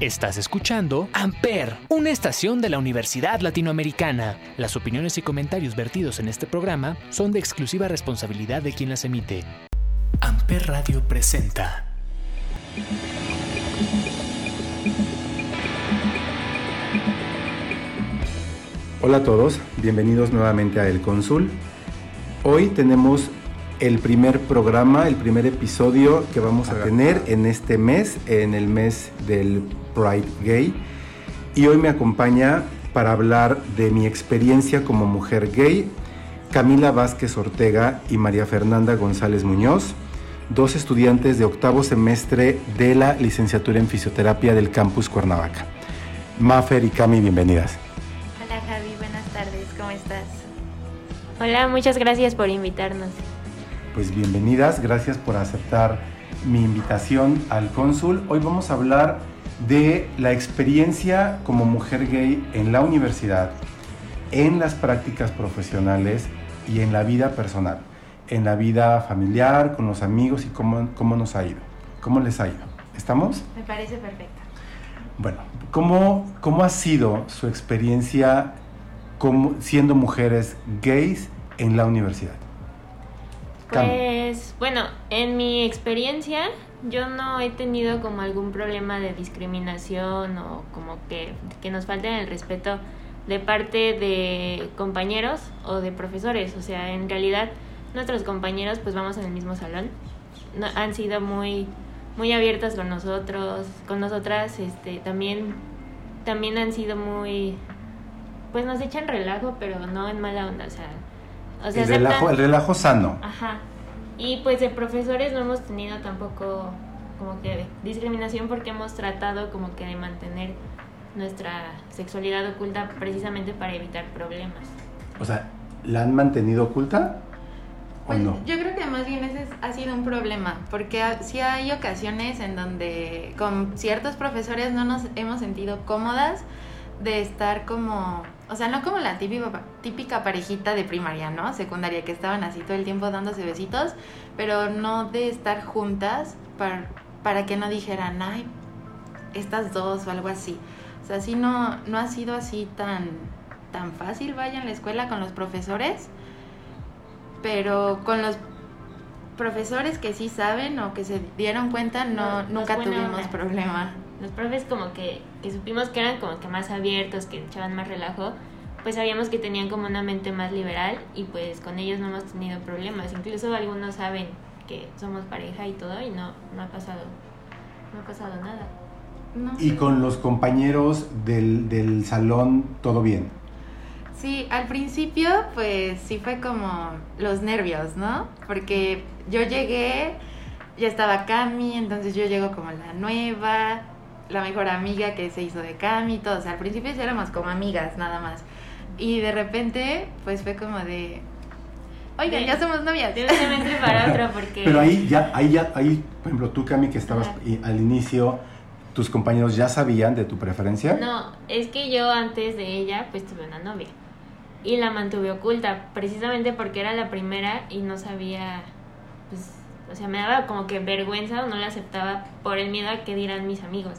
Estás escuchando Amper, una estación de la Universidad Latinoamericana. Las opiniones y comentarios vertidos en este programa son de exclusiva responsabilidad de quien las emite. Amper Radio presenta. Hola a todos, bienvenidos nuevamente a El Cónsul. Hoy tenemos el primer programa, el primer episodio que vamos a tener en este mes, en el mes del Pride Gay. Y hoy me acompaña para hablar de mi experiencia como mujer gay Camila Vázquez Ortega y María Fernanda González Muñoz, dos estudiantes de octavo semestre de la licenciatura en fisioterapia del campus Cuernavaca. Mafer y Cami, bienvenidas. Hola Javi, buenas tardes, ¿cómo estás? Hola, muchas gracias por invitarnos pues bienvenidas, gracias por aceptar mi invitación al cónsul. Hoy vamos a hablar de la experiencia como mujer gay en la universidad, en las prácticas profesionales y en la vida personal, en la vida familiar, con los amigos y cómo, cómo nos ha ido, cómo les ha ido. ¿Estamos? Me parece perfecto. Bueno, ¿cómo, cómo ha sido su experiencia como, siendo mujeres gays en la universidad? Pues bueno, en mi experiencia yo no he tenido como algún problema de discriminación o como que, que nos falten el respeto de parte de compañeros o de profesores. O sea, en realidad nuestros compañeros pues vamos en el mismo salón. han sido muy, muy abiertas con nosotros, con nosotras, este, también, también han sido muy, pues nos echan relajo, pero no en mala onda, o sea, el, relajo, el relajo sano. Ajá. Y pues de profesores no hemos tenido tampoco como que discriminación porque hemos tratado como que de mantener nuestra sexualidad oculta precisamente para evitar problemas. O sea, ¿la han mantenido oculta? ¿O pues no? Yo creo que más bien ese ha sido un problema, porque sí hay ocasiones en donde con ciertos profesores no nos hemos sentido cómodas de estar como o sea, no como la típica, típica parejita de primaria, ¿no? Secundaria, que estaban así todo el tiempo dándose besitos, pero no de estar juntas para, para que no dijeran, ay, estas dos o algo así. O sea, sí no, no ha sido así tan, tan fácil, vaya, en la escuela con los profesores, pero con los profesores que sí saben o que se dieron cuenta, no, nunca tuvimos problema los profes como que, que supimos que eran como que más abiertos, que echaban más relajo, pues sabíamos que tenían como una mente más liberal y pues con ellos no hemos tenido problemas. Incluso algunos saben que somos pareja y todo y no, no ha pasado, no ha pasado nada. ¿Y con los compañeros del, del salón todo bien? Sí, al principio pues sí fue como los nervios, ¿no? Porque yo llegué, ya estaba Cami, entonces yo llego como la nueva, la mejor amiga que se hizo de Cami y todo. O sea, al principio sí éramos como amigas, nada más. Y de repente, pues fue como de. Oigan, ya somos novias. De un semestre para otro, porque. Pero ahí ya, ahí ya, ahí, por ejemplo, tú, Cami, que estabas al inicio, ¿tus compañeros ya sabían de tu preferencia? No, es que yo antes de ella, pues tuve una novia. Y la mantuve oculta, precisamente porque era la primera y no sabía, pues, o sea, me daba como que vergüenza o no la aceptaba por el miedo a que dirán mis amigos.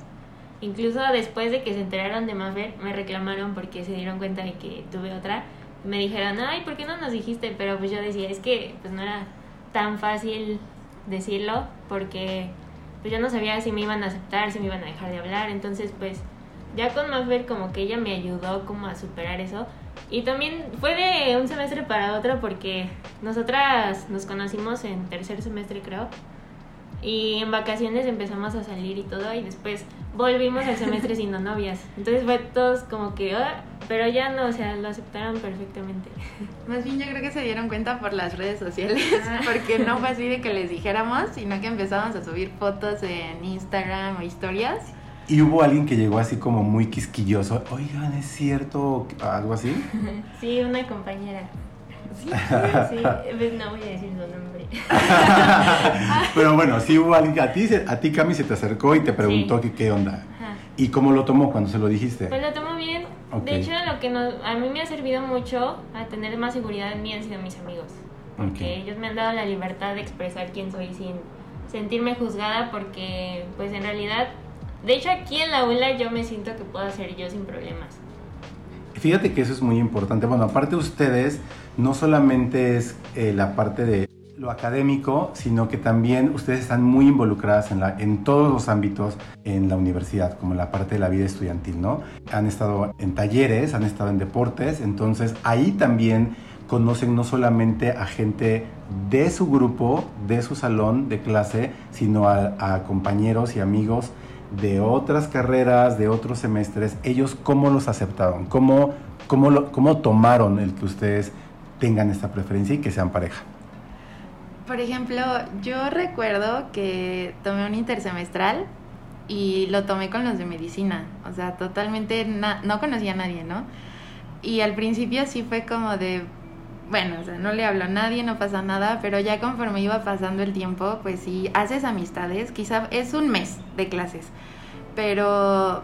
Incluso después de que se enteraron de Maffer, me reclamaron porque se dieron cuenta de que tuve otra. Me dijeron, ay, ¿por qué no nos dijiste? Pero pues yo decía, es que pues no era tan fácil decirlo porque pues yo no sabía si me iban a aceptar, si me iban a dejar de hablar. Entonces pues ya con Maffer como que ella me ayudó como a superar eso. Y también fue de un semestre para otro porque nosotras nos conocimos en tercer semestre creo. Y en vacaciones empezamos a salir y todo y después volvimos al semestre siendo novias. Entonces fue todos como que, ah", pero ya no, o sea, lo aceptaron perfectamente. Más bien yo creo que se dieron cuenta por las redes sociales, ah. porque no fue así de que les dijéramos, sino que empezamos a subir fotos en Instagram o historias. Y hubo alguien que llegó así como muy quisquilloso, oigan, ¿es cierto? ¿Algo así? sí, una compañera. Sí, sí, no voy a decir su nombre. Pero bueno, sí hubo alguien, a ti, a ti Cami se te acercó y te preguntó que qué onda. ¿Y cómo lo tomó cuando se lo dijiste? Pues lo tomó bien. De hecho, lo que a mí me ha servido mucho a tener más seguridad en mí han sido mis amigos. Porque ellos me han dado la libertad de expresar quién soy sin sentirme juzgada porque pues en realidad De hecho, aquí en la aula yo me siento que puedo hacer yo sin problemas. Fíjate que eso es muy importante. Bueno, aparte ustedes, no solamente es eh, la parte de lo académico, sino que también ustedes están muy involucradas en, todos los ámbitos en la universidad, como la parte de la vida estudiantil, ¿no? Han estado en talleres, han estado en deportes, entonces ahí también conocen no solamente a gente de su grupo, de su salón de clase, sino a, compañeros y amigos de otras carreras, de otros semestres. Ellos cómo los aceptaron, cómo, cómo, cómo tomaron el que ustedes tengan esta preferencia y que sean pareja. Por ejemplo, yo recuerdo que tomé un intersemestral y lo tomé con los de medicina. O sea, totalmente no conocía a nadie, ¿no? Y al principio sí fue como de, bueno, o sea, no le hablo a nadie, no pasa nada, pero ya conforme iba pasando el tiempo, pues sí, haces amistades, quizá es un mes de clases, pero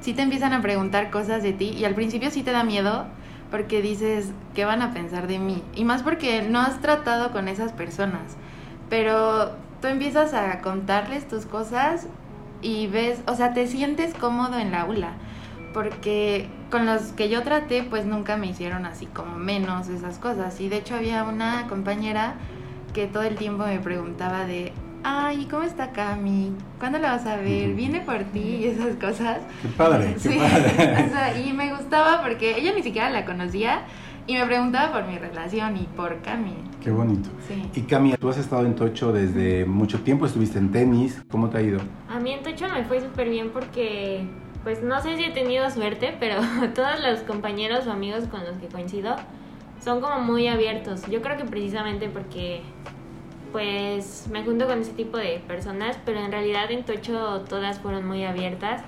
sí te empiezan a preguntar cosas de ti y al principio sí te da miedo porque dices, ¿qué van a pensar de mí? Y más porque no has tratado con esas personas, pero tú empiezas a contarles tus cosas y ves, o sea, te sientes cómodo en la aula, porque con los que yo traté, pues nunca me hicieron así como menos esas cosas. Y de hecho había una compañera que todo el tiempo me preguntaba de, ay, ¿cómo está Cami? ¿Cuándo la vas a ver? ¿Viene por ti? Y esas cosas. Qué padre, qué padre. o sea, y me gustaba porque ella ni siquiera la conocía y me preguntaba por mi relación y por Cami. Qué bonito. Sí. Y Cami, tú has estado en Tocho desde mucho tiempo, estuviste en tenis, ¿cómo te ha ido? A mí en Tocho me fue súper bien porque, pues no sé si he tenido suerte, pero todos los compañeros o amigos con los que coincido son como muy abiertos. Yo creo que precisamente porque pues me junto con ese tipo de personas, pero en realidad en Tocho todas fueron muy abiertas.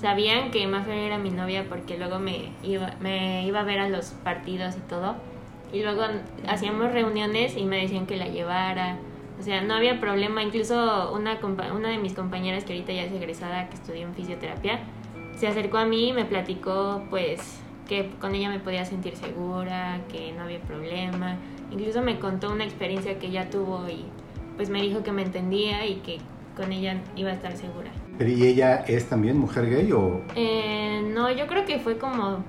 Sabían que Mafer era mi novia porque luego me iba, me iba a ver a los partidos y todo. Y luego hacíamos reuniones y me decían que la llevara. O sea, no había problema. Incluso una, una de mis compañeras que ahorita ya es egresada, que estudió en fisioterapia, se acercó a mí y me platicó pues que con ella me podía sentir segura, que no había problema Incluso me contó una experiencia que ella tuvo y pues me dijo que me entendía y que con ella iba a estar segura. ¿Pero y ella es también mujer gay o...? Eh, no, yo creo que fue como,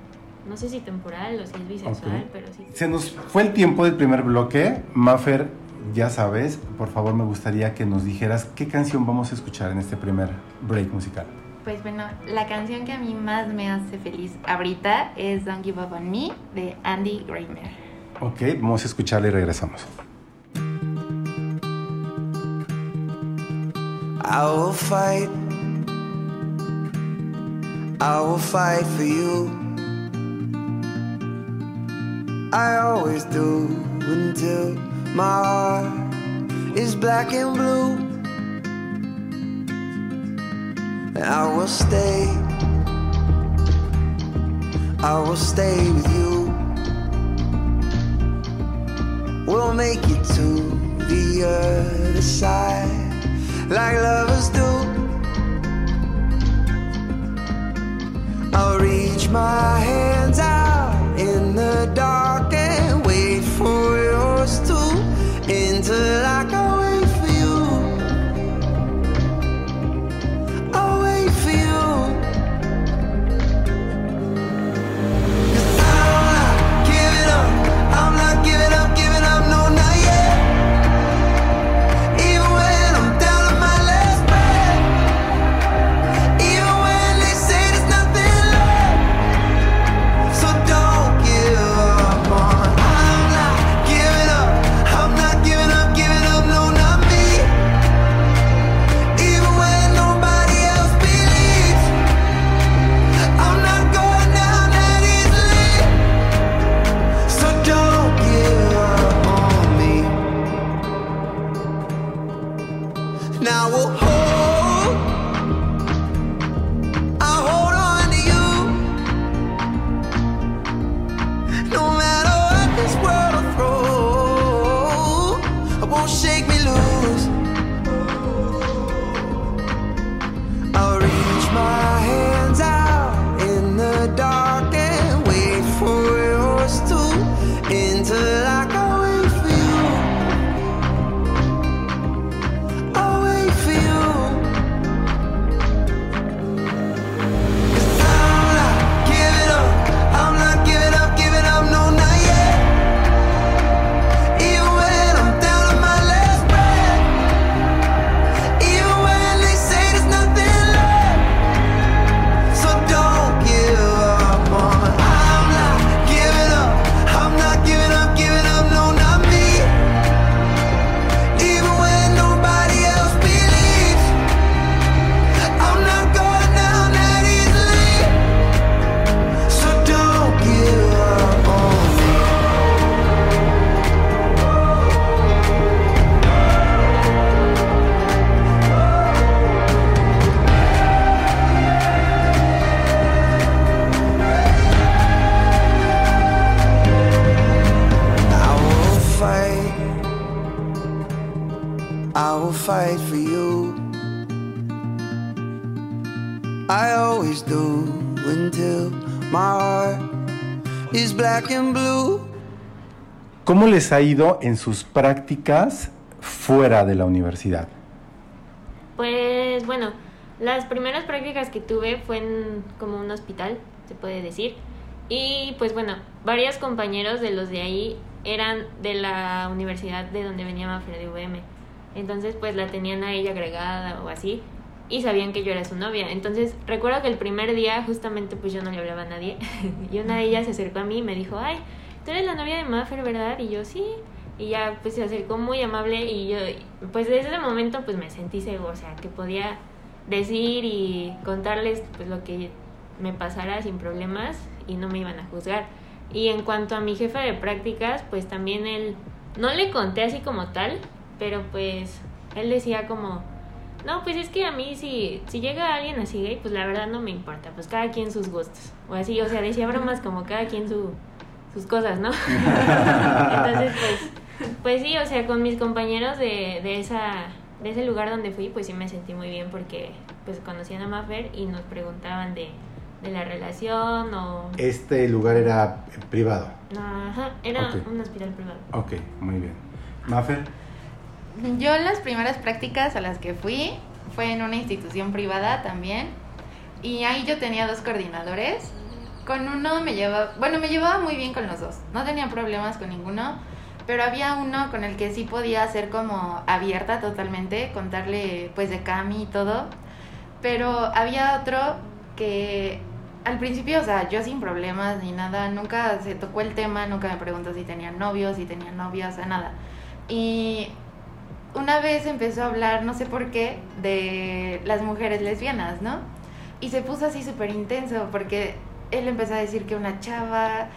no sé si temporal o si es bisexual, pero sí. Se nos fue el tiempo del primer bloque. Maffer, ya sabes, por favor me gustaría que nos dijeras qué canción vamos a escuchar en este primer break musical. Pues bueno, la canción que a mí más me hace feliz ahorita es Don't Give Up On Me de Andy Greimer. Ok, vamos a escucharle y regresamos. I will fight. I will fight for you. I always do until my heart is black and blue. I will stay. I will stay with you. We'll make it to the other side like lovers do. I'll reach my hands out in the dark les ha ido en sus prácticas fuera de la universidad? Pues bueno, las primeras prácticas que tuve fue en como un hospital, se puede decir. Y pues bueno, varios compañeros de los de ahí eran de la universidad de donde venía Mafer de UVM. Entonces pues la tenían a ella agregada o así y sabían que yo era su novia. Entonces recuerdo que el primer día justamente pues yo no le hablaba a nadie y una de ellas se acercó a mí y me dijo, ay, tú eres la novia de Maffer, ¿verdad? Y yo sí. Y ya pues se acercó muy amable y yo pues desde ese momento pues me sentí seguro, o sea, que podía decir y contarles pues lo que me pasara sin problemas y no me iban a juzgar. Y en cuanto a mi jefe de prácticas, pues también él, no le conté así como tal, pero pues él decía como, no, pues es que a mí si, si llega alguien así gay, pues la verdad no me importa, pues cada quien sus gustos. O así, o sea, decía bromas como cada quien su, sus cosas, ¿no? Entonces, pues, pues sí, o sea, con mis compañeros de, de, esa, de ese lugar donde fui, pues sí me sentí muy bien porque pues conocían a Maffer y nos preguntaban de de la relación o... Este lugar era privado. Ajá, era un hospital privado. Ok, muy bien. Mafer. Yo las primeras prácticas a las que fui fue en una institución privada también. Y ahí yo tenía dos coordinadores. Con uno me llevaba, bueno, me llevaba muy bien con los dos. No tenía problemas con ninguno. Pero había uno con el que sí podía ser como abierta totalmente, contarle pues de Cami y todo. Pero había otro que al principio, o sea, yo sin problemas ni nada, nunca se tocó el tema, nunca me preguntó si tenía novios, si tenía novia, o sea, nada. Y una vez empezó a hablar, no sé por qué, de las mujeres lesbianas, ¿no? Y se puso así súper intenso, porque él empezó a decir que una chava,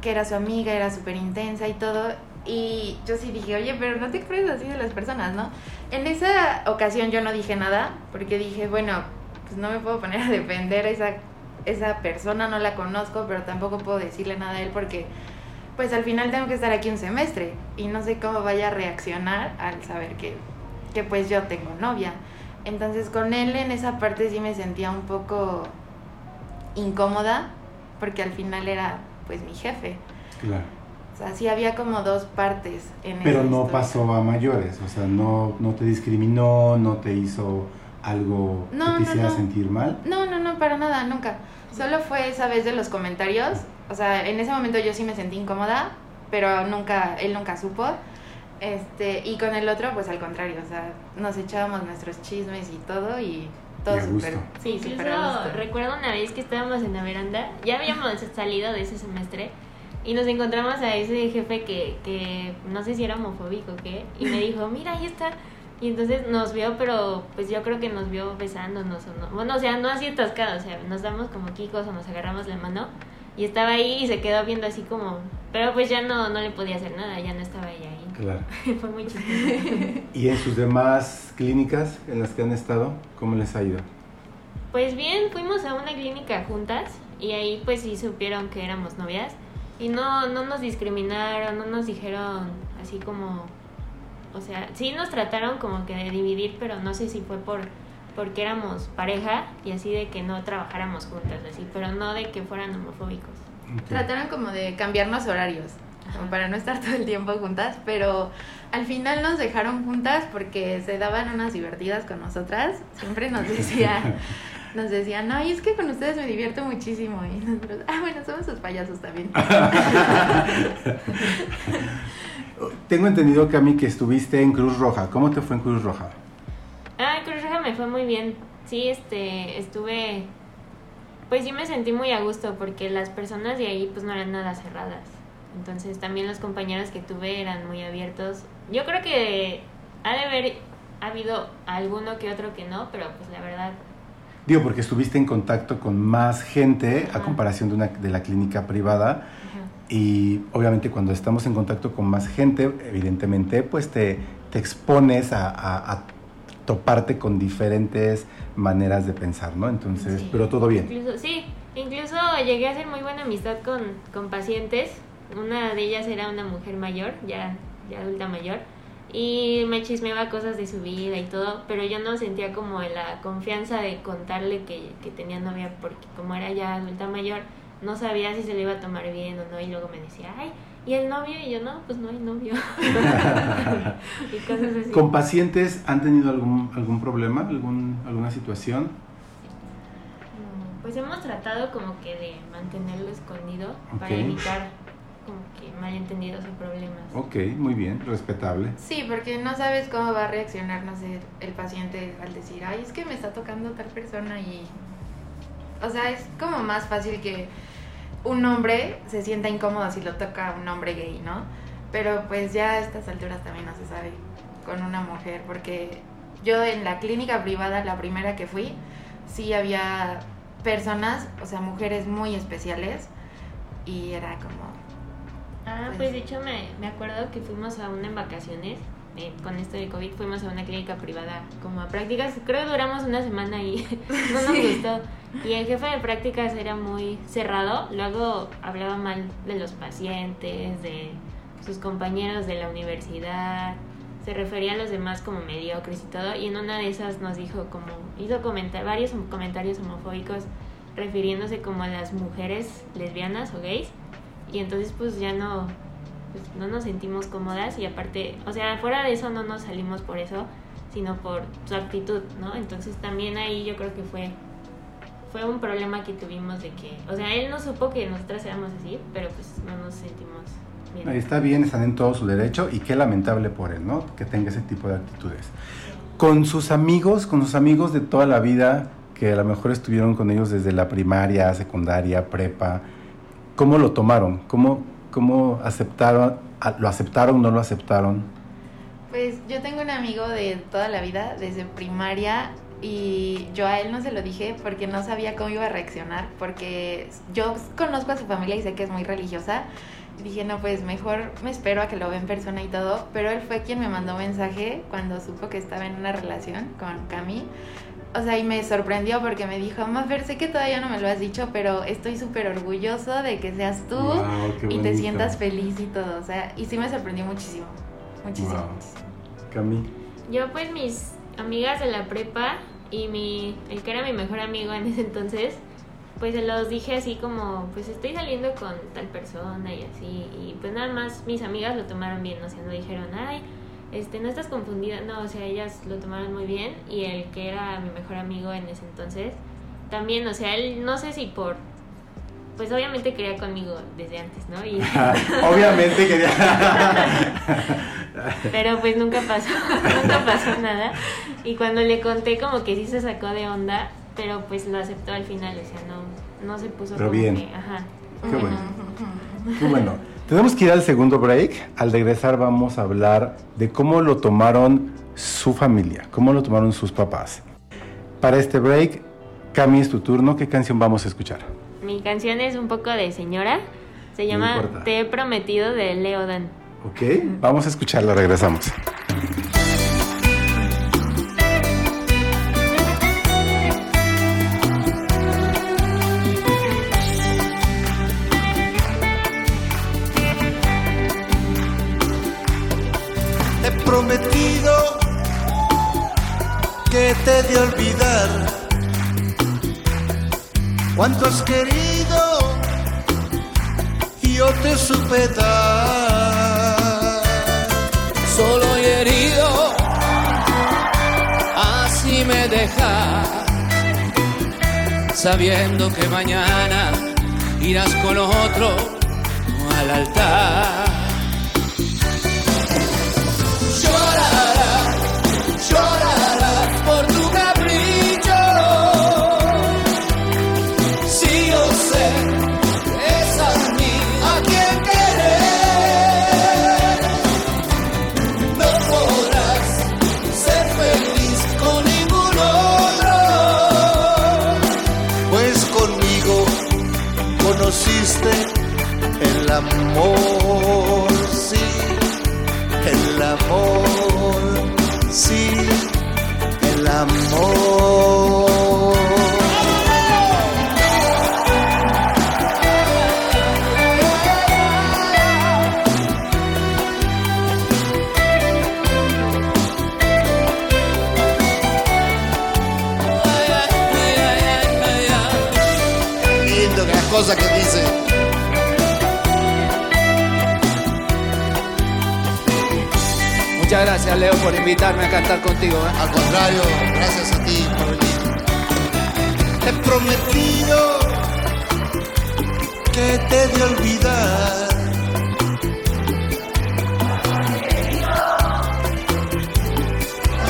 que era su amiga, era súper intensa y todo. Y yo sí dije, oye, pero no te crees así de las personas, ¿no? En esa ocasión yo no dije nada, porque dije, bueno, pues no me puedo poner a defender a esa esa persona no la conozco, pero tampoco puedo decirle nada a él porque pues al final tengo que estar aquí un semestre y no sé cómo vaya a reaccionar al saber que, que pues yo tengo novia. Entonces con él en esa parte sí me sentía un poco incómoda porque al final era pues mi jefe. Claro. O sea, sí había como dos partes en Pero no pasó a mayores, o sea, no, no te discriminó, no te hizo algo que te hiciera sentir mal. No, no, no, para nada, nunca. Solo fue esa vez de los comentarios. O sea, en ese momento yo sí me sentí incómoda, pero nunca, él nunca supo. Este, y con el otro, pues al contrario, o sea, nos echábamos nuestros chismes y todo y todo súper. Sí, sí, recuerdo una vez que estábamos en la veranda, ya habíamos salido de ese semestre y nos encontramos a ese jefe que, que no sé si era homofóbico o qué, y me dijo, mira, ahí está y entonces nos vio, pero pues yo creo que nos vio besándonos o no. Bueno, o sea, no así atascado, o sea, nos damos como kikos o nos agarramos la mano. Y estaba ahí y se quedó viendo así como... Pero pues ya no, no le podía hacer nada, ya no estaba ella ahí. Claro. Fue muy chistoso. ¿Y en sus demás clínicas en las que han estado, cómo les ha ido? Pues bien, fuimos a una clínica juntas y ahí pues sí supieron que éramos novias. Y no, no nos discriminaron, no nos dijeron así como o sea, sí nos trataron como que de dividir, pero no sé si fue por porque éramos pareja y así de que no trabajáramos juntas, así, pero no de que fueran homofóbicos. Trataron como de cambiarnos horarios, como para no estar todo el tiempo juntas, pero al final nos dejaron juntas porque se daban unas divertidas con nosotras. Siempre nos decían, nos decían, no, y es que con ustedes me divierto muchísimo. Y nosotros, ah, bueno, somos sus payasos también. Tengo entendido, Cami, que estuviste en Cruz Roja. ¿Cómo te fue en Cruz Roja? Ah, en Cruz Roja me fue muy bien. Sí, este, estuve... Pues sí me sentí muy a gusto porque las personas de ahí pues no eran nada cerradas. Entonces también los compañeros que tuve eran muy abiertos. Yo creo que ha de haber habido alguno que otro que no, pero pues la verdad Digo, porque estuviste en contacto con más gente a comparación de, una, de la clínica privada. Y obviamente cuando estamos en contacto con más gente, evidentemente, pues te, te expones a, toparte con diferentes maneras de pensar, ¿no? Entonces, pero todo bien. Incluso, sí, incluso llegué a hacer muy buena amistad con, con pacientes. Una de ellas era una mujer mayor, ya, ya adulta mayor. y me chismeaba cosas de su vida y todo, pero yo no sentía como la confianza de contarle que, que tenía novia porque como era ya adulta mayor, no sabía si se le iba a tomar bien o no y luego me decía, ay, ¿y el novio? Y yo, no, pues no hay novio. y cosas así. ¿Con pacientes han tenido algún, algún problema, algún, alguna situación? Pues hemos tratado como que de mantenerlo escondido para evitar como que malentendidos o problemas. Ok, muy bien, respetable. Sí, porque no sabes cómo va a reaccionar, no sé, el paciente al decir, ay, es que me está tocando tal persona y... O sea, es como más fácil que un hombre se sienta incómodo si lo toca un hombre gay, ¿no? Pero pues ya a estas alturas también no se sabe con una mujer, porque yo en la clínica privada, la primera que fui, sí había personas, o sea, mujeres muy especiales, y era como, Ah, pues, de hecho me, me acuerdo que fuimos a una en vacaciones, eh, con esto de COVID, fuimos a una clínica privada como a prácticas, creo que duramos una semana y no nos gustó. Y el jefe de prácticas era muy cerrado, luego hablaba mal de los pacientes, de sus compañeros de la universidad, se refería a los demás como mediocres y todo, y en una de esas nos dijo como, hizo comentar, varios comentarios homofóbicos refiriéndose como a las mujeres lesbianas o gays y entonces pues ya no, pues, no nos sentimos cómodas y aparte, o sea, fuera de eso no nos salimos por eso, sino por su actitud, ¿no? Entonces también ahí yo creo que fue fue un problema que tuvimos de que, o sea, él no supo que nosotras éramos así, pero pues no nos sentimos bien. Está bien, están en todo su derecho y qué lamentable por él, ¿no? Que tenga ese tipo de actitudes. Con sus amigos, con sus amigos de toda la vida, que a lo mejor estuvieron con ellos desde la primaria, secundaria, prepa, ¿Cómo lo tomaron? ¿Cómo, cómo aceptaron? ¿Lo aceptaron no lo aceptaron? Pues yo tengo un amigo de toda la vida, desde primaria, y yo a él no se lo dije porque no sabía cómo iba a reaccionar, porque yo conozco a su familia y sé que es muy religiosa. dije, no, pues mejor me espero a que lo vea en persona y todo, pero él fue quien me mandó mensaje cuando supo que estaba en una relación con Cami o sea, y me sorprendió porque me dijo, ver, sé que todavía no me lo has dicho, pero estoy súper orgulloso de que seas tú y te sientas feliz y todo. O sea, y sí me sorprendió muchísimo. Muchísimo. Cami. Yo pues mis amigas de la prepa y mi, el que era mi mejor amigo en ese entonces, pues se los dije así como, pues estoy saliendo con tal persona y así. Y pues nada más mis amigas lo tomaron bien, o sea, no dijeron, ay este, no estás confundida, no, o sea, ellas lo tomaron muy bien y el que era mi mejor amigo en ese entonces, también, o sea, él no sé si por, pues obviamente quería conmigo desde antes, ¿no? Y... obviamente quería. Pero pues nunca pasó, nunca pasó nada. Y cuando le conté como que sí se sacó de onda, pero pues lo aceptó al final, o sea, no, no se puso pero bien. ajá. Qué bueno. Qué bueno. Tenemos que ir al segundo break. Al regresar vamos a hablar de cómo lo tomaron su familia, cómo lo tomaron sus papás. Para este break, Cami, es tu turno. ¿Qué canción vamos a escuchar? Mi canción es un poco de señora. Se llama Te he prometido de Leodan. Ok, vamos a escucharla, regresamos. Te de olvidar cuánto has querido y yo te supe dar. Solo y herido, así me deja, sabiendo que mañana irás con otro al altar. Muchas gracias, Leo, por invitarme a cantar contigo. ¿eh? Al contrario, gracias a ti por venir. Te he prometido que te de olvidar.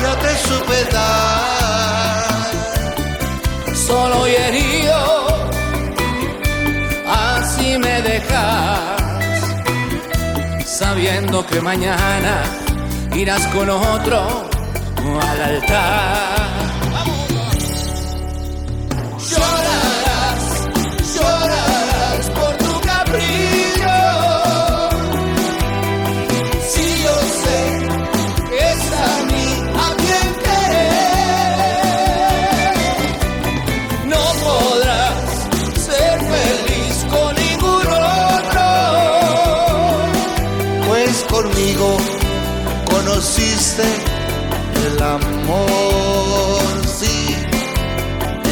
Yo te supe dar. Solo y herido, así me dejas, sabiendo que mañana irás con otro al altar. Conociste el amor, sí,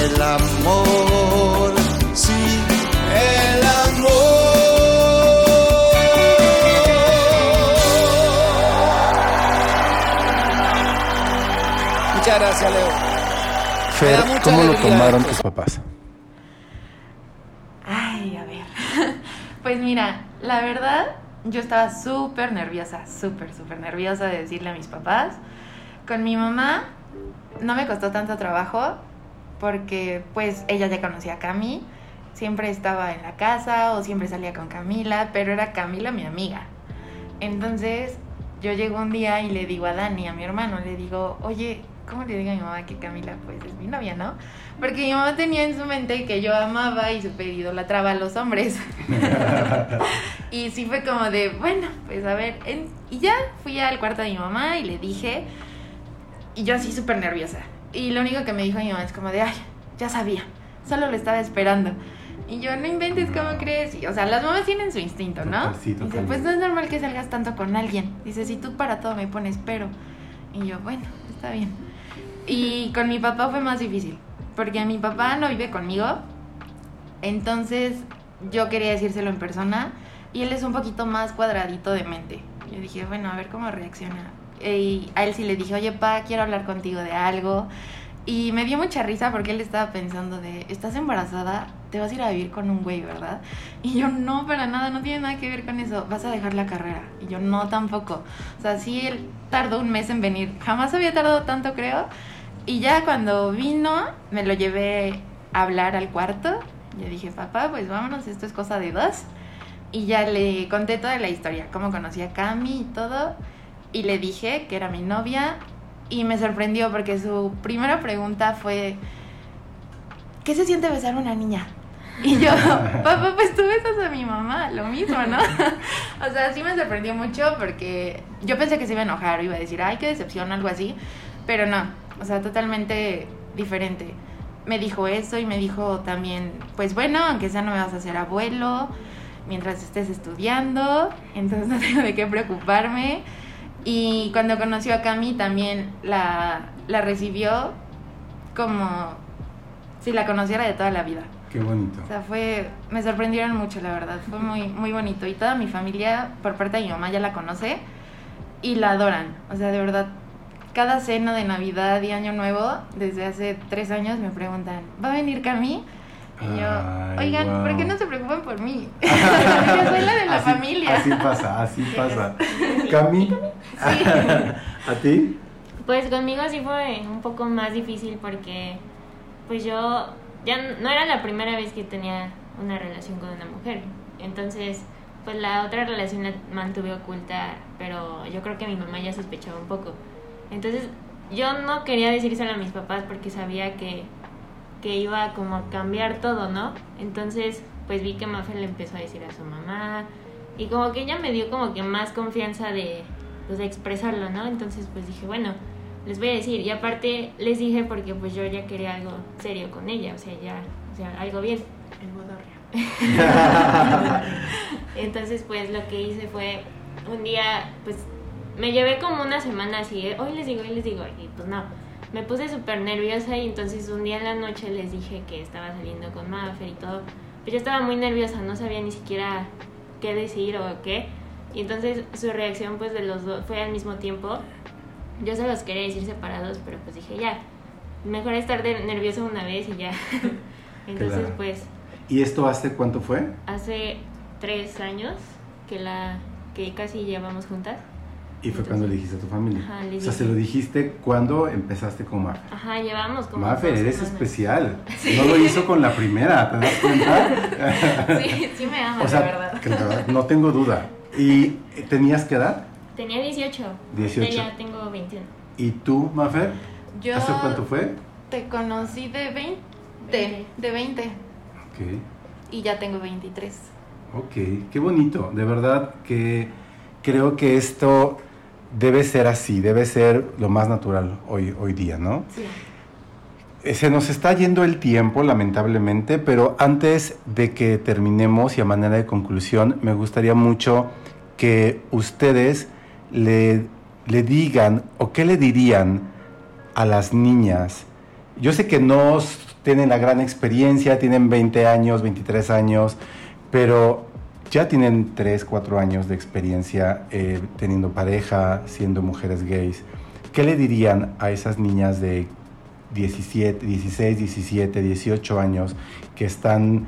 el amor, sí, El amor. Muchas gracias, Leo. Fer, ¿cómo lo tomaron tus papás? Ay, a ver. Pues mira, la verdad, yo estaba súper nerviosa, súper, súper nerviosa de decirle a mis papás. Con mi mamá no me costó tanto trabajo porque pues ella ya conocía a Cami, siempre estaba en la casa o siempre salía con Camila, pero era Camila mi amiga. Entonces yo llego un día y le digo a Dani, a mi hermano, le digo, oye, ¿cómo le digo a mi mamá que Camila pues es mi novia, no? Porque mi mamá tenía en su mente que yo amaba y super idolatraba a los hombres. y sí fue como de, bueno, pues a ver, en- y ya fui al cuarto de mi mamá y le dije, y yo así súper nerviosa. Y lo único que me dijo mi mamá es como de, ay, ya sabía, solo lo estaba esperando. Y yo, no inventes, ¿cómo crees? Y, o sea, las mamás tienen su instinto, ¿no? Total, sí, Dice, totalmente. pues no es normal que salgas tanto con alguien. Dice, si tú para todo me pones pero. Y yo, bueno, está bien. Y con mi papá fue más difícil, porque mi papá no vive conmigo. Entonces yo quería decírselo en persona y él es un poquito más cuadradito de mente. Yo dije, bueno, a ver cómo reacciona. Y a él sí le dije, oye, pa, quiero hablar contigo de algo. Y me dio mucha risa porque él estaba pensando de, ¿estás embarazada? Te vas a ir a vivir con un güey, ¿verdad? Y yo, no, para nada, no tiene nada que ver con eso. Vas a dejar la carrera. Y yo, no, tampoco. O sea, sí, él tardó un mes en venir. Jamás había tardado tanto, creo. Y ya cuando vino, me lo llevé a hablar al cuarto. Yo dije, papá, pues vámonos, esto es cosa de dos. Y ya le conté toda la historia, cómo conocí a Cami y todo. Y le dije que era mi novia. Y me sorprendió porque su primera pregunta fue, ¿qué se siente besar a una niña? Y yo, papá, pues tú besas a mi mamá, lo mismo, ¿no? o sea, sí me sorprendió mucho porque yo pensé que se iba a enojar o iba a decir, ay, qué decepción, algo así. Pero no, o sea, totalmente diferente. Me dijo eso y me dijo también, pues bueno, aunque sea no me vas a hacer abuelo mientras estés estudiando, entonces no tengo de qué preocuparme. Y cuando conoció a Cami también la, la recibió como si la conociera de toda la vida. Qué bonito. O sea, fue, me sorprendieron mucho, la verdad, fue muy, muy bonito. Y toda mi familia, por parte de mi mamá, ya la conoce y la adoran. O sea, de verdad, cada cena de Navidad y Año Nuevo, desde hace tres años, me preguntan, ¿va a venir Cami? Y yo, Ay, oigan, ¿por qué no se preocupan por mí? yo soy la de la Así- familia. Así pasa, así pasa. Cami, ¿a ti? Pues conmigo sí fue un poco más difícil porque pues yo ya no era la primera vez que tenía una relación con una mujer. Entonces, pues la otra relación la mantuve oculta, pero yo creo que mi mamá ya sospechaba un poco. Entonces, yo no quería decírselo a mis papás porque sabía que, que iba como a cambiar todo, ¿no? Entonces, pues vi que Mafe le empezó a decir a su mamá y como que ella me dio como que más confianza de, pues, de expresarlo, ¿no? Entonces, pues dije, bueno, les voy a decir. Y aparte les dije porque pues yo ya quería algo serio con ella, o sea, ya, o sea, algo bien. El bodorrio. Entonces, pues lo que hice fue un día, pues me llevé como una semana así, ¿eh? hoy les digo, hoy les digo, y pues no. me puse súper nerviosa y entonces un día en la noche les dije que estaba saliendo con Maffer y todo. Pero yo estaba muy nerviosa, no sabía ni siquiera qué decir o qué. Y entonces su reacción pues de los dos fue al mismo tiempo. Yo se los quería decir separados, pero pues dije ya, mejor estar de nerviosa una vez y ya. entonces Claro. pues ¿Y esto hace cuánto fue? hace tres años que la que casi llevamos juntas. Y fue Entonces- cuando le dijiste a tu familia. Ajá, le o sea, se lo dijiste cuando empezaste con Maffer. Ajá, llevamos como Maffer, dos eres semanas. especial. No lo hizo con la primera, ¿te das cuenta? Sí, sí me amas, o sea, de verdad. no tengo duda. ¿Y tenías qué edad? Tenía 18. 18. Ahorita ya tengo 21. ¿Y tú, Maffer? Yo ¿Hace cuánto fue? te conocí de 20, Veinte. de 20 Ok. y ya tengo 23. Ok, qué bonito. De verdad que creo que esto debe ser así, debe ser lo más natural hoy, hoy día, ¿no? Sí. Se nos está yendo el tiempo, lamentablemente, pero antes de que terminemos y a manera de conclusión, me gustaría mucho que ustedes le, le digan o qué le dirían a las niñas. Yo sé que no tienen la gran experiencia, tienen 20 años, 23 años, pero ya tienen 3, 4 años de experiencia eh, teniendo pareja, siendo mujeres gays. ¿Qué le dirían a esas niñas de 17, 16, 17, 18 años que están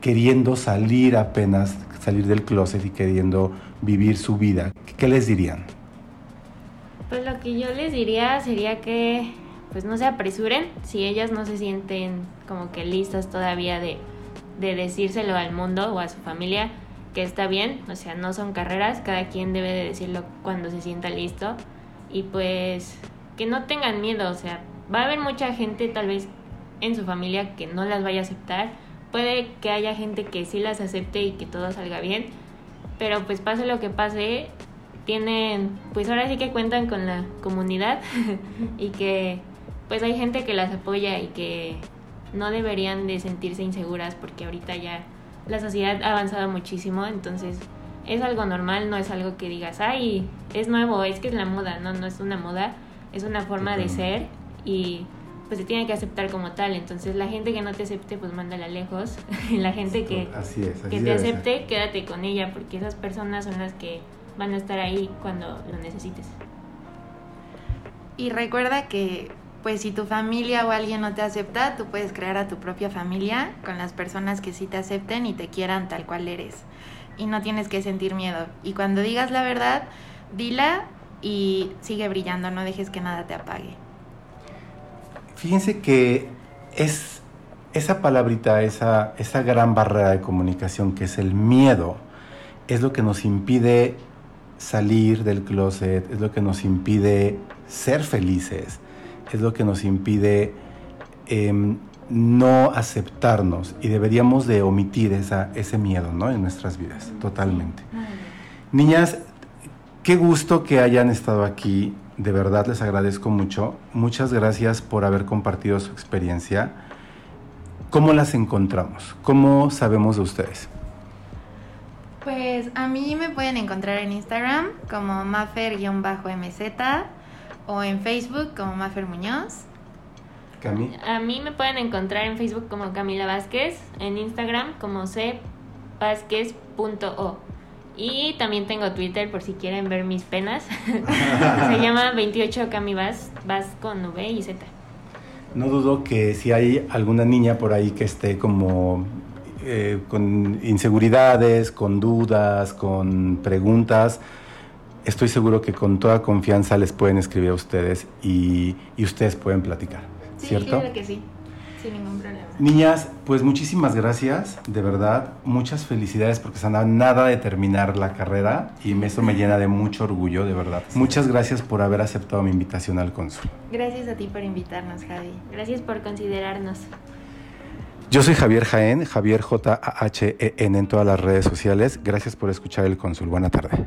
queriendo salir apenas, salir del closet y queriendo vivir su vida? ¿Qué les dirían? Pues lo que yo les diría sería que pues no se apresuren si ellas no se sienten como que listas todavía de, de decírselo al mundo o a su familia que está bien, o sea, no son carreras, cada quien debe de decirlo cuando se sienta listo. Y pues que no tengan miedo, o sea, va a haber mucha gente tal vez en su familia que no las vaya a aceptar, puede que haya gente que sí las acepte y que todo salga bien, pero pues pase lo que pase, tienen, pues ahora sí que cuentan con la comunidad y que pues hay gente que las apoya y que no deberían de sentirse inseguras porque ahorita ya la sociedad ha avanzado muchísimo, entonces es algo normal, no es algo que digas, ay, es nuevo, es que es la moda, no, no es una moda, es una forma de ser y pues se tiene que aceptar como tal, entonces la gente que no te acepte pues mándala lejos, y la gente que, Así es, así que te ser. acepte, quédate con ella, porque esas personas son las que van a estar ahí cuando lo necesites. Y recuerda que, pues si tu familia o alguien no te acepta, tú puedes crear a tu propia familia con las personas que sí te acepten y te quieran tal cual eres. Y no tienes que sentir miedo. Y cuando digas la verdad, dila y sigue brillando, no dejes que nada te apague. Fíjense que es esa palabrita, esa, esa gran barrera de comunicación que es el miedo, es lo que nos impide salir del closet, es lo que nos impide ser felices, es lo que nos impide em, no aceptarnos y deberíamos de omitir esa, ese miedo ¿no? en nuestras vidas, totalmente. Niñas, qué gusto que hayan estado aquí. De verdad les agradezco mucho. Muchas gracias por haber compartido su experiencia. ¿Cómo las encontramos? ¿Cómo sabemos de ustedes? Pues a mí me pueden encontrar en Instagram como mafer-mz o en Facebook como Mafer Muñoz. Cami. A mí me pueden encontrar en Facebook como Camila Vázquez, en Instagram como cvázquez.o. Y también tengo Twitter por si quieren ver mis penas. Se llama 28 Cami Vaz, Vaz con V y Z. No dudo que si hay alguna niña por ahí que esté como eh, con inseguridades, con dudas, con preguntas, estoy seguro que con toda confianza les pueden escribir a ustedes y, y ustedes pueden platicar, Sí, ¿cierto? claro que sí, sin ningún problema. Niñas, pues muchísimas gracias, de verdad, muchas felicidades porque están a nada de terminar la carrera y eso me llena de mucho orgullo, de verdad. Muchas gracias por haber aceptado mi invitación al cónsul. Gracias a ti por invitarnos, Javi. Gracias por considerarnos. Yo soy Javier Jaén, Javier J-A-H-E-N en todas las redes sociales. Gracias por escuchar el cónsul. Buena tarde.